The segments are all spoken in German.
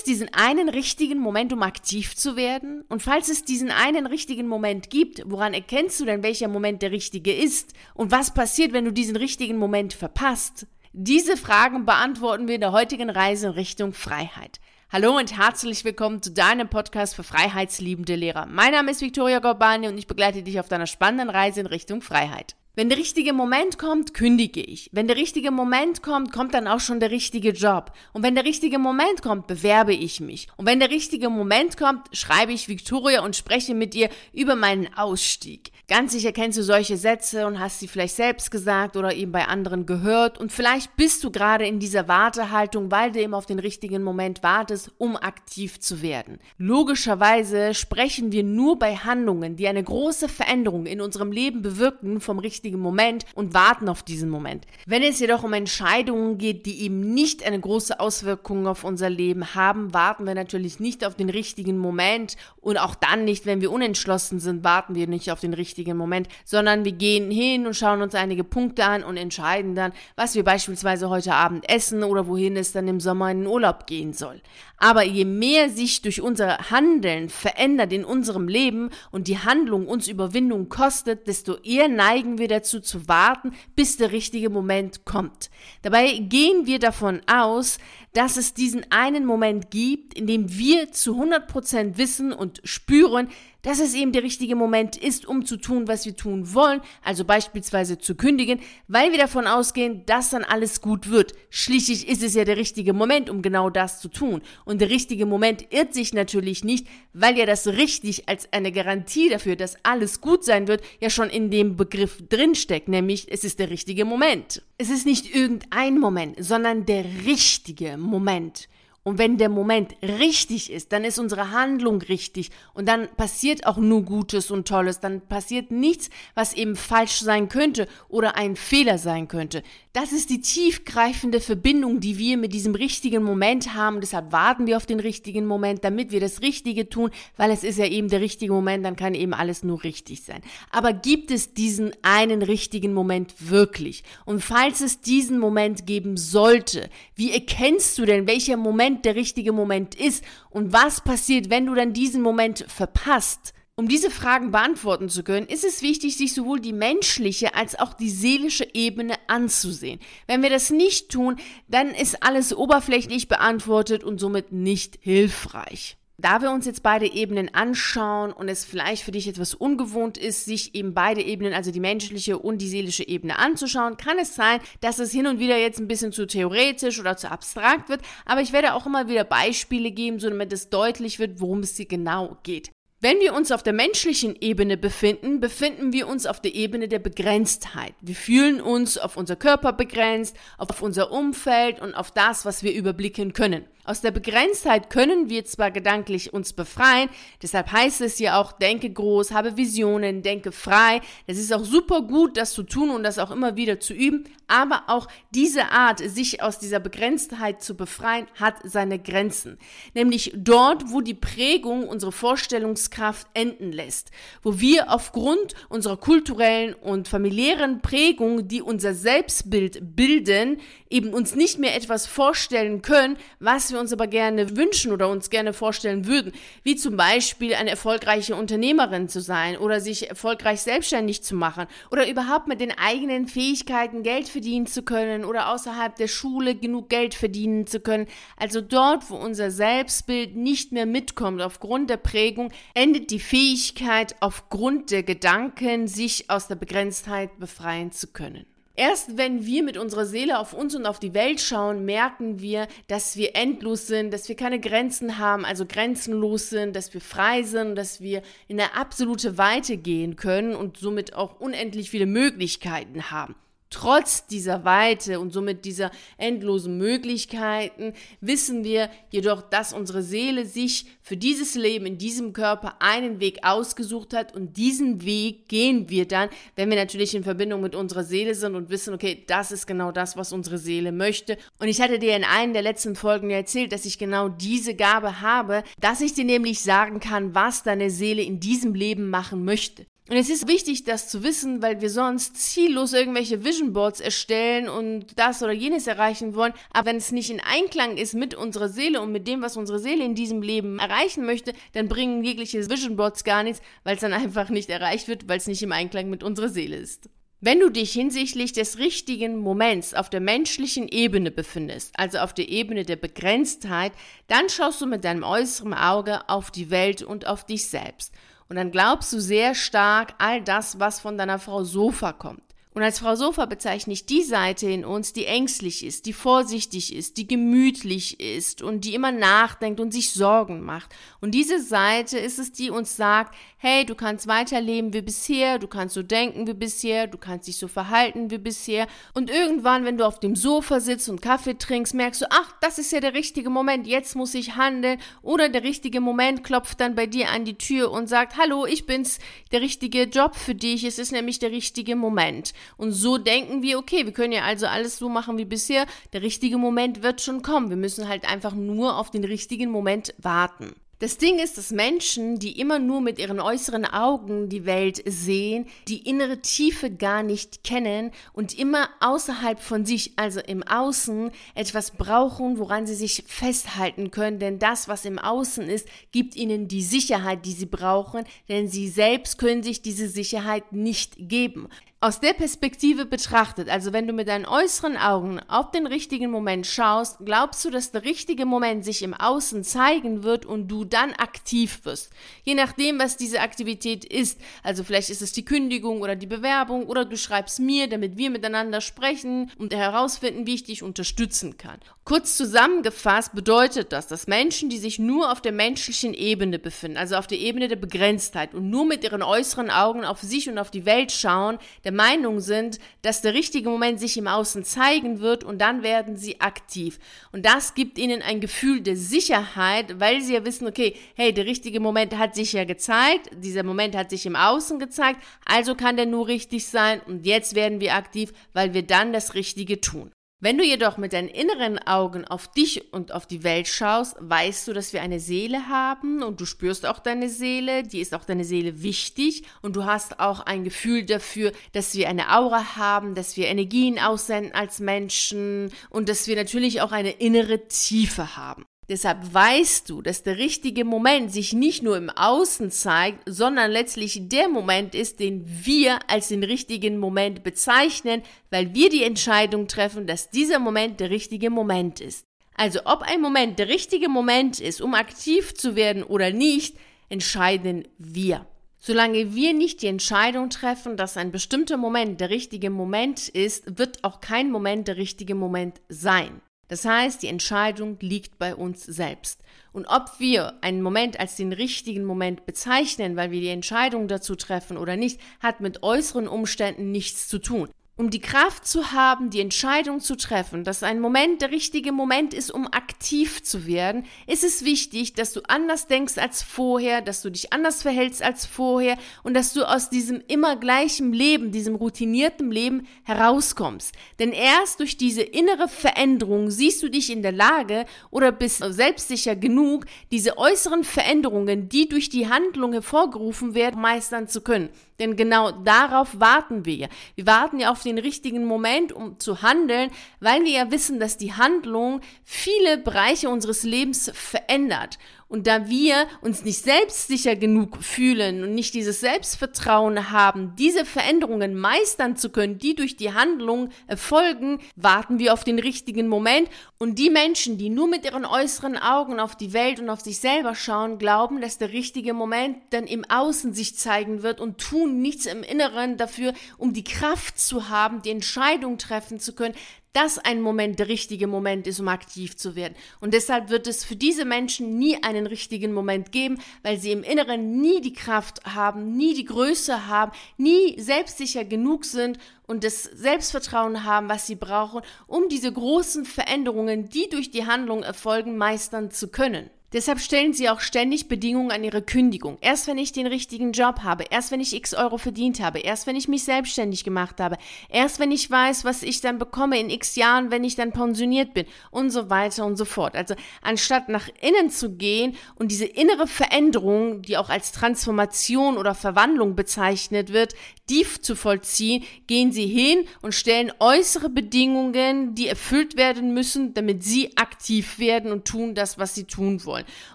es diesen einen richtigen Moment, um aktiv zu werden? Und falls es diesen einen richtigen Moment gibt, woran erkennst du denn, welcher Moment der richtige ist? Und was passiert, wenn du diesen richtigen Moment verpasst? Diese Fragen beantworten wir in der heutigen Reise in Richtung Freiheit. Hallo und herzlich willkommen zu deinem Podcast für freiheitsliebende Lehrer. Mein Name ist Victoria Gorbani und ich begleite dich auf deiner spannenden Reise in Richtung Freiheit. Wenn der richtige Moment kommt, kündige ich. Wenn der richtige Moment kommt, kommt dann auch schon der richtige Job. Und wenn der richtige Moment kommt, bewerbe ich mich. Und wenn der richtige Moment kommt, schreibe ich Victoria und spreche mit ihr über meinen Ausstieg. Ganz sicher kennst du solche Sätze und hast sie vielleicht selbst gesagt oder eben bei anderen gehört. Und vielleicht bist du gerade in dieser Wartehaltung, weil du eben auf den richtigen Moment wartest, um aktiv zu werden. Logischerweise sprechen wir nur bei Handlungen, die eine große Veränderung in unserem Leben bewirken, vom richtigen richtigen Moment und warten auf diesen Moment. Wenn es jedoch um Entscheidungen geht, die eben nicht eine große Auswirkung auf unser Leben haben, warten wir natürlich nicht auf den richtigen Moment und auch dann nicht, wenn wir unentschlossen sind, warten wir nicht auf den richtigen Moment, sondern wir gehen hin und schauen uns einige Punkte an und entscheiden dann, was wir beispielsweise heute Abend essen oder wohin es dann im Sommer in den Urlaub gehen soll. Aber je mehr sich durch unser Handeln verändert in unserem Leben und die Handlung uns Überwindung kostet, desto eher neigen wir dazu zu warten, bis der richtige Moment kommt. Dabei gehen wir davon aus, dass es diesen einen Moment gibt, in dem wir zu 100% wissen und spüren, dass es eben der richtige Moment ist, um zu tun, was wir tun wollen, also beispielsweise zu kündigen, weil wir davon ausgehen, dass dann alles gut wird. Schließlich ist es ja der richtige Moment, um genau das zu tun. Und der richtige Moment irrt sich natürlich nicht, weil ja das richtig als eine Garantie dafür, dass alles gut sein wird, ja schon in dem Begriff drinsteckt, nämlich es ist der richtige Moment. Es ist nicht irgendein Moment, sondern der richtige Moment. Und wenn der Moment richtig ist, dann ist unsere Handlung richtig und dann passiert auch nur Gutes und Tolles, dann passiert nichts, was eben falsch sein könnte oder ein Fehler sein könnte. Das ist die tiefgreifende Verbindung, die wir mit diesem richtigen Moment haben. Deshalb warten wir auf den richtigen Moment, damit wir das Richtige tun, weil es ist ja eben der richtige Moment, dann kann eben alles nur richtig sein. Aber gibt es diesen einen richtigen Moment wirklich? Und falls es diesen Moment geben sollte, wie erkennst du denn, welcher Moment der richtige Moment ist und was passiert, wenn du dann diesen Moment verpasst? Um diese Fragen beantworten zu können, ist es wichtig, sich sowohl die menschliche als auch die seelische Ebene anzusehen. Wenn wir das nicht tun, dann ist alles oberflächlich beantwortet und somit nicht hilfreich. Da wir uns jetzt beide Ebenen anschauen und es vielleicht für dich etwas ungewohnt ist, sich eben beide Ebenen, also die menschliche und die seelische Ebene anzuschauen, kann es sein, dass es hin und wieder jetzt ein bisschen zu theoretisch oder zu abstrakt wird, aber ich werde auch immer wieder Beispiele geben, so damit es deutlich wird, worum es hier genau geht. Wenn wir uns auf der menschlichen Ebene befinden, befinden wir uns auf der Ebene der Begrenztheit. Wir fühlen uns auf unser Körper begrenzt, auf unser Umfeld und auf das, was wir überblicken können. Aus der Begrenztheit können wir zwar gedanklich uns befreien, deshalb heißt es ja auch, denke groß, habe Visionen, denke frei. Das ist auch super gut, das zu tun und das auch immer wieder zu üben, aber auch diese Art, sich aus dieser Begrenztheit zu befreien, hat seine Grenzen. Nämlich dort, wo die Prägung unsere Vorstellungskraft enden lässt, wo wir aufgrund unserer kulturellen und familiären Prägung, die unser Selbstbild bilden, eben uns nicht mehr etwas vorstellen können, was wir uns aber gerne wünschen oder uns gerne vorstellen würden, wie zum Beispiel eine erfolgreiche Unternehmerin zu sein oder sich erfolgreich selbstständig zu machen oder überhaupt mit den eigenen Fähigkeiten Geld verdienen zu können oder außerhalb der Schule genug Geld verdienen zu können. Also dort, wo unser Selbstbild nicht mehr mitkommt aufgrund der Prägung, endet die Fähigkeit aufgrund der Gedanken, sich aus der Begrenztheit befreien zu können. Erst wenn wir mit unserer Seele auf uns und auf die Welt schauen, merken wir, dass wir endlos sind, dass wir keine Grenzen haben, also grenzenlos sind, dass wir frei sind, dass wir in eine absolute Weite gehen können und somit auch unendlich viele Möglichkeiten haben. Trotz dieser Weite und somit dieser endlosen Möglichkeiten wissen wir jedoch, dass unsere Seele sich für dieses Leben in diesem Körper einen Weg ausgesucht hat und diesen Weg gehen wir dann, wenn wir natürlich in Verbindung mit unserer Seele sind und wissen, okay, das ist genau das, was unsere Seele möchte. Und ich hatte dir in einer der letzten Folgen erzählt, dass ich genau diese Gabe habe, dass ich dir nämlich sagen kann, was deine Seele in diesem Leben machen möchte. Und es ist wichtig, das zu wissen, weil wir sonst ziellos irgendwelche Vision Boards erstellen und das oder jenes erreichen wollen. Aber wenn es nicht in Einklang ist mit unserer Seele und mit dem, was unsere Seele in diesem Leben erreichen möchte, dann bringen jegliche Vision Boards gar nichts, weil es dann einfach nicht erreicht wird, weil es nicht im Einklang mit unserer Seele ist. Wenn du dich hinsichtlich des richtigen Moments auf der menschlichen Ebene befindest, also auf der Ebene der Begrenztheit, dann schaust du mit deinem äußeren Auge auf die Welt und auf dich selbst. Und dann glaubst du sehr stark all das, was von deiner Frau Sofa kommt. Und als Frau Sofa bezeichne ich die Seite in uns, die ängstlich ist, die vorsichtig ist, die gemütlich ist und die immer nachdenkt und sich Sorgen macht. Und diese Seite ist es, die uns sagt, hey, du kannst weiterleben wie bisher, du kannst so denken wie bisher, du kannst dich so verhalten wie bisher. Und irgendwann, wenn du auf dem Sofa sitzt und Kaffee trinkst, merkst du, ach, das ist ja der richtige Moment, jetzt muss ich handeln. Oder der richtige Moment klopft dann bei dir an die Tür und sagt, hallo, ich bin's, der richtige Job für dich, es ist nämlich der richtige Moment. Und so denken wir, okay, wir können ja also alles so machen wie bisher. Der richtige Moment wird schon kommen. Wir müssen halt einfach nur auf den richtigen Moment warten. Das Ding ist, dass Menschen, die immer nur mit ihren äußeren Augen die Welt sehen, die innere Tiefe gar nicht kennen und immer außerhalb von sich, also im Außen, etwas brauchen, woran sie sich festhalten können. Denn das, was im Außen ist, gibt ihnen die Sicherheit, die sie brauchen, denn sie selbst können sich diese Sicherheit nicht geben. Aus der Perspektive betrachtet, also wenn du mit deinen äußeren Augen auf den richtigen Moment schaust, glaubst du, dass der richtige Moment sich im Außen zeigen wird und du dann aktiv wirst. Je nachdem, was diese Aktivität ist. Also vielleicht ist es die Kündigung oder die Bewerbung oder du schreibst mir, damit wir miteinander sprechen und herausfinden, wie ich dich unterstützen kann. Kurz zusammengefasst bedeutet das, dass Menschen, die sich nur auf der menschlichen Ebene befinden, also auf der Ebene der Begrenztheit und nur mit ihren äußeren Augen auf sich und auf die Welt schauen, der Meinung sind, dass der richtige Moment sich im Außen zeigen wird und dann werden sie aktiv. Und das gibt ihnen ein Gefühl der Sicherheit, weil sie ja wissen, okay, hey, der richtige Moment hat sich ja gezeigt, dieser Moment hat sich im Außen gezeigt, also kann der nur richtig sein und jetzt werden wir aktiv, weil wir dann das Richtige tun. Wenn du jedoch mit deinen inneren Augen auf dich und auf die Welt schaust, weißt du, dass wir eine Seele haben und du spürst auch deine Seele, die ist auch deine Seele wichtig und du hast auch ein Gefühl dafür, dass wir eine Aura haben, dass wir Energien aussenden als Menschen und dass wir natürlich auch eine innere Tiefe haben. Deshalb weißt du, dass der richtige Moment sich nicht nur im Außen zeigt, sondern letztlich der Moment ist, den wir als den richtigen Moment bezeichnen, weil wir die Entscheidung treffen, dass dieser Moment der richtige Moment ist. Also ob ein Moment der richtige Moment ist, um aktiv zu werden oder nicht, entscheiden wir. Solange wir nicht die Entscheidung treffen, dass ein bestimmter Moment der richtige Moment ist, wird auch kein Moment der richtige Moment sein. Das heißt, die Entscheidung liegt bei uns selbst. Und ob wir einen Moment als den richtigen Moment bezeichnen, weil wir die Entscheidung dazu treffen oder nicht, hat mit äußeren Umständen nichts zu tun um die Kraft zu haben, die Entscheidung zu treffen, dass ein Moment der richtige Moment ist, um aktiv zu werden, ist es wichtig, dass du anders denkst als vorher, dass du dich anders verhältst als vorher und dass du aus diesem immer gleichen Leben, diesem routinierten Leben herauskommst. Denn erst durch diese innere Veränderung siehst du dich in der Lage oder bist selbstsicher genug, diese äußeren Veränderungen, die durch die Handlung hervorgerufen werden, meistern zu können. Denn genau darauf warten wir. Wir warten ja auf den richtigen Moment, um zu handeln, weil wir ja wissen, dass die Handlung viele Bereiche unseres Lebens verändert. Und da wir uns nicht selbstsicher genug fühlen und nicht dieses Selbstvertrauen haben, diese Veränderungen meistern zu können, die durch die Handlung erfolgen, warten wir auf den richtigen Moment. Und die Menschen, die nur mit ihren äußeren Augen auf die Welt und auf sich selber schauen, glauben, dass der richtige Moment dann im Außen sich zeigen wird und tun nichts im Inneren dafür, um die Kraft zu haben, die Entscheidung treffen zu können, dass ein Moment der richtige Moment ist, um aktiv zu werden. Und deshalb wird es für diese Menschen nie einen richtigen Moment geben, weil sie im Inneren nie die Kraft haben, nie die Größe haben, nie selbstsicher genug sind und das Selbstvertrauen haben, was sie brauchen, um diese großen Veränderungen, die durch die Handlung erfolgen, meistern zu können. Deshalb stellen sie auch ständig Bedingungen an ihre Kündigung. Erst wenn ich den richtigen Job habe, erst wenn ich x Euro verdient habe, erst wenn ich mich selbstständig gemacht habe, erst wenn ich weiß, was ich dann bekomme in x Jahren, wenn ich dann pensioniert bin und so weiter und so fort. Also anstatt nach innen zu gehen und diese innere Veränderung, die auch als Transformation oder Verwandlung bezeichnet wird, die zu vollziehen, gehen sie hin und stellen äußere Bedingungen, die erfüllt werden müssen, damit sie aktiv werden und tun das, was sie tun wollen.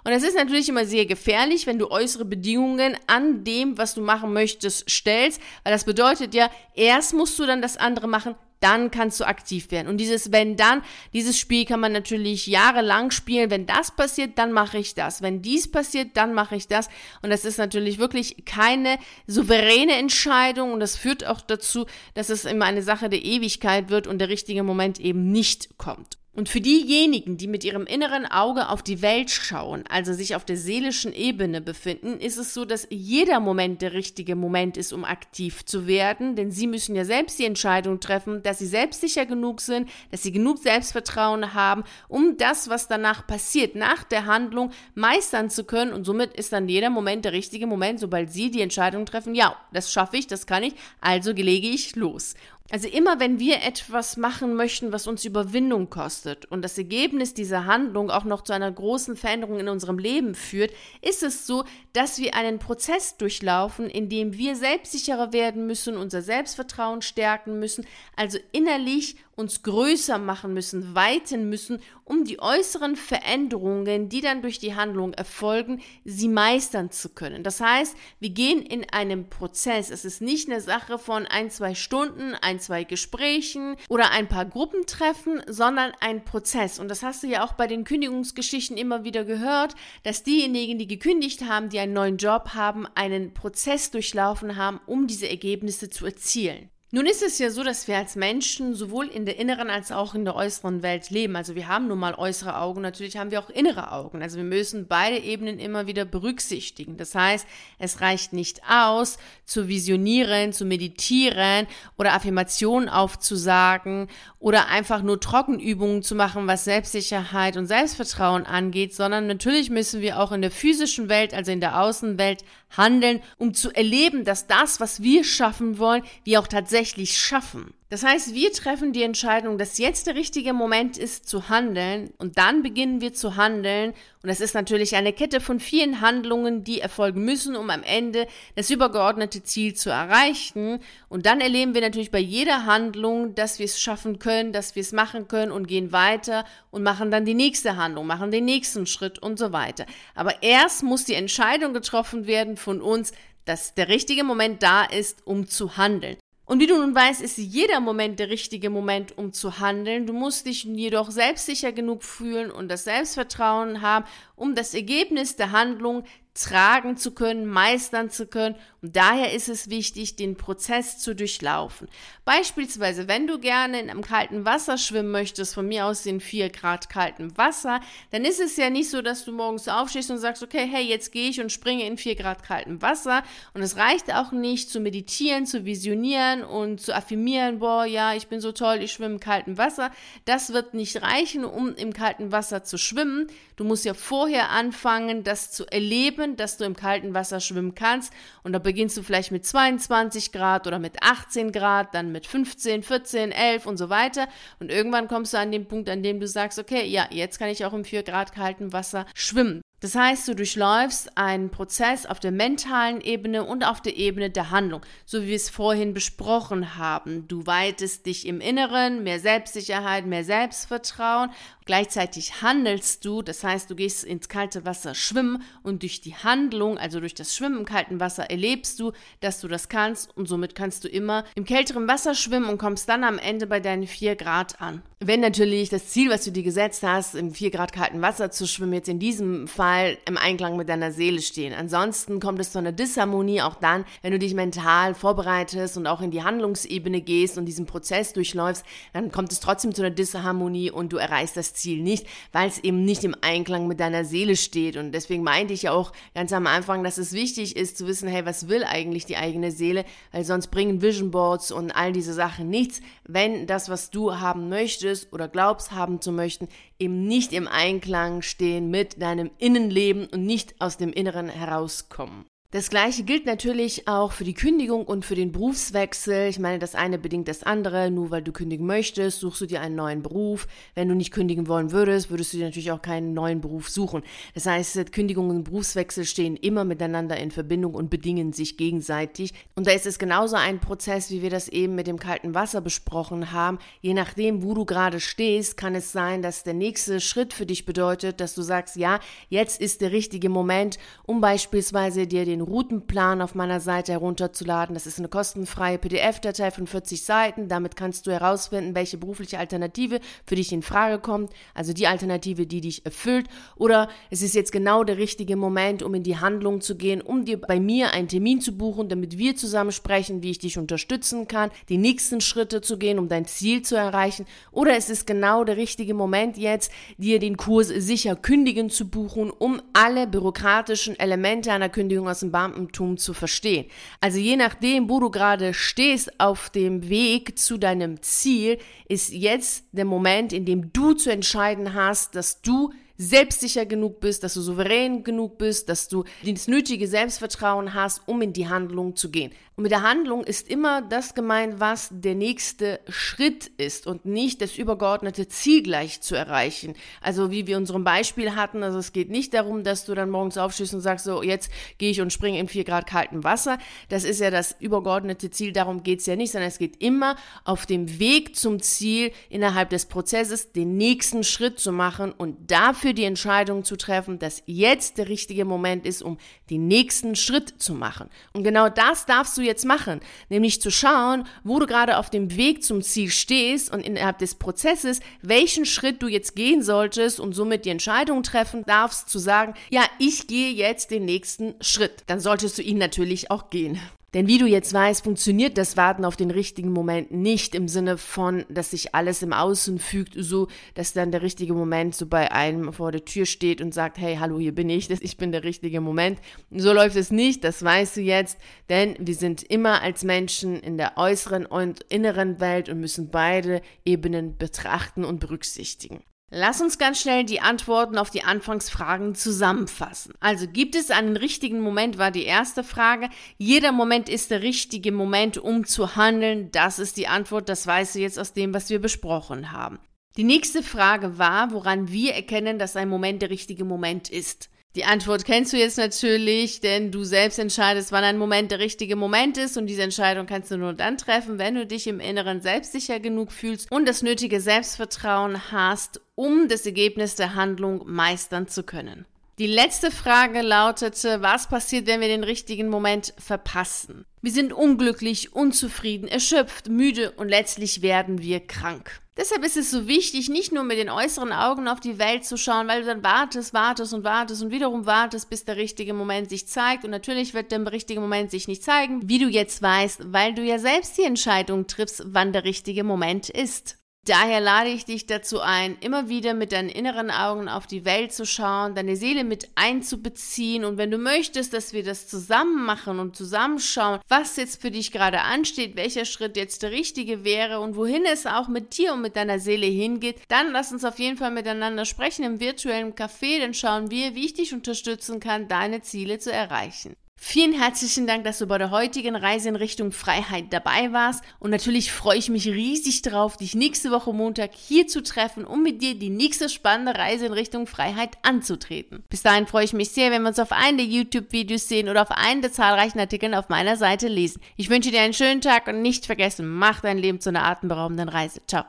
Und das ist natürlich immer sehr gefährlich, wenn du äußere Bedingungen an dem, was du machen möchtest, stellst, weil das bedeutet ja, erst musst du dann das andere machen, dann kannst du aktiv werden. Und dieses wenn dann, dieses Spiel kann man natürlich jahrelang spielen. Wenn das passiert, dann mache ich das. Wenn dies passiert, dann mache ich das. Und das ist natürlich wirklich keine souveräne Entscheidung. Und das führt auch dazu, dass es immer eine Sache der Ewigkeit wird und der richtige Moment eben nicht kommt. Und für diejenigen, die mit ihrem inneren Auge auf die Welt schauen, also sich auf der seelischen Ebene befinden, ist es so, dass jeder Moment der richtige Moment ist, um aktiv zu werden, denn sie müssen ja selbst die Entscheidung treffen, dass sie selbstsicher genug sind, dass sie genug Selbstvertrauen haben, um das, was danach passiert, nach der Handlung meistern zu können. Und somit ist dann jeder Moment der richtige Moment, sobald sie die Entscheidung treffen, ja, das schaffe ich, das kann ich, also lege ich los. Also immer wenn wir etwas machen möchten, was uns Überwindung kostet und das Ergebnis dieser Handlung auch noch zu einer großen Veränderung in unserem Leben führt, ist es so, dass wir einen Prozess durchlaufen, in dem wir selbstsicherer werden müssen, unser Selbstvertrauen stärken müssen, also innerlich uns größer machen müssen, weiten müssen, um die äußeren Veränderungen, die dann durch die Handlung erfolgen, sie meistern zu können. Das heißt, wir gehen in einem Prozess. Es ist nicht eine Sache von ein, zwei Stunden, ein, zwei Gesprächen oder ein paar Gruppentreffen, sondern ein Prozess. Und das hast du ja auch bei den Kündigungsgeschichten immer wieder gehört, dass diejenigen, die gekündigt haben, die einen neuen Job haben, einen Prozess durchlaufen haben, um diese Ergebnisse zu erzielen. Nun ist es ja so, dass wir als Menschen sowohl in der inneren als auch in der äußeren Welt leben. Also wir haben nun mal äußere Augen, natürlich haben wir auch innere Augen. Also wir müssen beide Ebenen immer wieder berücksichtigen. Das heißt, es reicht nicht aus, zu visionieren, zu meditieren oder Affirmationen aufzusagen oder einfach nur Trockenübungen zu machen, was Selbstsicherheit und Selbstvertrauen angeht, sondern natürlich müssen wir auch in der physischen Welt, also in der Außenwelt, handeln, um zu erleben, dass das, was wir schaffen wollen, wir auch tatsächlich schaffen. Das heißt, wir treffen die Entscheidung, dass jetzt der richtige Moment ist zu handeln und dann beginnen wir zu handeln und das ist natürlich eine Kette von vielen Handlungen, die erfolgen müssen, um am Ende das übergeordnete Ziel zu erreichen und dann erleben wir natürlich bei jeder Handlung, dass wir es schaffen können, dass wir es machen können und gehen weiter und machen dann die nächste Handlung, machen den nächsten Schritt und so weiter. Aber erst muss die Entscheidung getroffen werden von uns, dass der richtige Moment da ist, um zu handeln. Und wie du nun weißt, ist jeder Moment der richtige Moment, um zu handeln. Du musst dich jedoch selbstsicher genug fühlen und das Selbstvertrauen haben, um das Ergebnis der Handlung tragen zu können, meistern zu können. Und daher ist es wichtig, den Prozess zu durchlaufen. Beispielsweise, wenn du gerne in einem kalten Wasser schwimmen möchtest, von mir aus in 4 Grad kaltem Wasser, dann ist es ja nicht so, dass du morgens aufstehst und sagst, okay, hey, jetzt gehe ich und springe in 4 Grad kaltem Wasser. Und es reicht auch nicht zu meditieren, zu visionieren und zu affirmieren, boah, ja, ich bin so toll, ich schwimme im kalten Wasser. Das wird nicht reichen, um im kalten Wasser zu schwimmen. Du musst ja vorher anfangen, das zu erleben dass du im kalten Wasser schwimmen kannst. Und da beginnst du vielleicht mit 22 Grad oder mit 18 Grad, dann mit 15, 14, 11 und so weiter. Und irgendwann kommst du an den Punkt, an dem du sagst, okay, ja, jetzt kann ich auch im 4 Grad kalten Wasser schwimmen. Das heißt, du durchläufst einen Prozess auf der mentalen Ebene und auf der Ebene der Handlung, so wie wir es vorhin besprochen haben. Du weitest dich im Inneren, mehr Selbstsicherheit, mehr Selbstvertrauen. Gleichzeitig handelst du, das heißt, du gehst ins kalte Wasser schwimmen und durch die Handlung, also durch das Schwimmen im kalten Wasser, erlebst du, dass du das kannst und somit kannst du immer im kälteren Wasser schwimmen und kommst dann am Ende bei deinen 4 Grad an. Wenn natürlich das Ziel, was du dir gesetzt hast, im 4 Grad kalten Wasser zu schwimmen, jetzt in diesem Fall Fall im Einklang mit deiner Seele stehen. Ansonsten kommt es zu einer Disharmonie auch dann, wenn du dich mental vorbereitest und auch in die Handlungsebene gehst und diesen Prozess durchläufst, dann kommt es trotzdem zu einer Disharmonie und du erreichst das Ziel nicht, weil es eben nicht im Einklang mit deiner Seele steht. Und deswegen meinte ich ja auch ganz am Anfang, dass es wichtig ist zu wissen, hey, was will eigentlich die eigene Seele? Weil sonst bringen Vision Boards und all diese Sachen nichts, wenn das, was du haben möchtest oder glaubst haben zu möchten, eben nicht im Einklang stehen mit deinem Innenleben und nicht aus dem Inneren herauskommen. Das gleiche gilt natürlich auch für die Kündigung und für den Berufswechsel. Ich meine, das eine bedingt das andere. Nur weil du kündigen möchtest, suchst du dir einen neuen Beruf. Wenn du nicht kündigen wollen würdest, würdest du dir natürlich auch keinen neuen Beruf suchen. Das heißt, Kündigung und Berufswechsel stehen immer miteinander in Verbindung und bedingen sich gegenseitig. Und da ist es genauso ein Prozess, wie wir das eben mit dem kalten Wasser besprochen haben. Je nachdem, wo du gerade stehst, kann es sein, dass der nächste Schritt für dich bedeutet, dass du sagst, ja, jetzt ist der richtige Moment, um beispielsweise dir den Routenplan auf meiner Seite herunterzuladen. Das ist eine kostenfreie PDF-Datei von 40 Seiten. Damit kannst du herausfinden, welche berufliche Alternative für dich in Frage kommt. Also die Alternative, die dich erfüllt. Oder es ist jetzt genau der richtige Moment, um in die Handlung zu gehen, um dir bei mir einen Termin zu buchen, damit wir zusammen sprechen, wie ich dich unterstützen kann, die nächsten Schritte zu gehen, um dein Ziel zu erreichen. Oder es ist genau der richtige Moment jetzt, dir den Kurs sicher kündigen zu buchen, um alle bürokratischen Elemente einer Kündigung aus dem Beamtentum zu verstehen. Also je nachdem, wo du gerade stehst auf dem Weg zu deinem Ziel, ist jetzt der Moment, in dem du zu entscheiden hast, dass du selbstsicher genug bist, dass du souverän genug bist, dass du das nötige Selbstvertrauen hast, um in die Handlung zu gehen. Und mit der Handlung ist immer das gemeint, was der nächste Schritt ist und nicht das übergeordnete Ziel gleich zu erreichen. Also wie wir unserem Beispiel hatten, also es geht nicht darum, dass du dann morgens aufstehst und sagst, so jetzt gehe ich und springe in vier Grad kaltem Wasser. Das ist ja das übergeordnete Ziel, darum geht es ja nicht, sondern es geht immer auf dem Weg zum Ziel innerhalb des Prozesses den nächsten Schritt zu machen und dafür die Entscheidung zu treffen, dass jetzt der richtige Moment ist, um den nächsten Schritt zu machen. Und genau das darfst du jetzt machen, nämlich zu schauen, wo du gerade auf dem Weg zum Ziel stehst und innerhalb des Prozesses, welchen Schritt du jetzt gehen solltest und somit die Entscheidung treffen darfst, zu sagen, ja, ich gehe jetzt den nächsten Schritt. Dann solltest du ihn natürlich auch gehen. Denn wie du jetzt weißt, funktioniert das Warten auf den richtigen Moment nicht im Sinne von, dass sich alles im Außen fügt, so dass dann der richtige Moment so bei einem vor der Tür steht und sagt, hey, hallo, hier bin ich, ich bin der richtige Moment. So läuft es nicht, das weißt du jetzt, denn wir sind immer als Menschen in der äußeren und inneren Welt und müssen beide Ebenen betrachten und berücksichtigen. Lass uns ganz schnell die Antworten auf die Anfangsfragen zusammenfassen. Also gibt es einen richtigen Moment, war die erste Frage. Jeder Moment ist der richtige Moment, um zu handeln. Das ist die Antwort, das weißt du jetzt aus dem, was wir besprochen haben. Die nächste Frage war, woran wir erkennen, dass ein Moment der richtige Moment ist. Die Antwort kennst du jetzt natürlich, denn du selbst entscheidest, wann ein Moment der richtige Moment ist und diese Entscheidung kannst du nur dann treffen, wenn du dich im Inneren selbstsicher genug fühlst und das nötige Selbstvertrauen hast, um das Ergebnis der Handlung meistern zu können. Die letzte Frage lautete, was passiert, wenn wir den richtigen Moment verpassen? Wir sind unglücklich, unzufrieden, erschöpft, müde und letztlich werden wir krank. Deshalb ist es so wichtig, nicht nur mit den äußeren Augen auf die Welt zu schauen, weil du dann wartest, wartest und wartest und wiederum wartest, bis der richtige Moment sich zeigt. Und natürlich wird der richtige Moment sich nicht zeigen, wie du jetzt weißt, weil du ja selbst die Entscheidung triffst, wann der richtige Moment ist. Daher lade ich dich dazu ein, immer wieder mit deinen inneren Augen auf die Welt zu schauen, deine Seele mit einzubeziehen und wenn du möchtest, dass wir das zusammen machen und zusammenschauen, was jetzt für dich gerade ansteht, welcher Schritt jetzt der richtige wäre und wohin es auch mit dir und mit deiner Seele hingeht, dann lass uns auf jeden Fall miteinander sprechen im virtuellen Café, dann schauen wir, wie ich dich unterstützen kann, deine Ziele zu erreichen. Vielen herzlichen Dank, dass du bei der heutigen Reise in Richtung Freiheit dabei warst. Und natürlich freue ich mich riesig darauf, dich nächste Woche Montag hier zu treffen, um mit dir die nächste spannende Reise in Richtung Freiheit anzutreten. Bis dahin freue ich mich sehr, wenn wir uns auf einen der YouTube-Videos sehen oder auf einen der zahlreichen Artikel auf meiner Seite lesen. Ich wünsche dir einen schönen Tag und nicht vergessen, mach dein Leben zu einer atemberaubenden Reise. Ciao.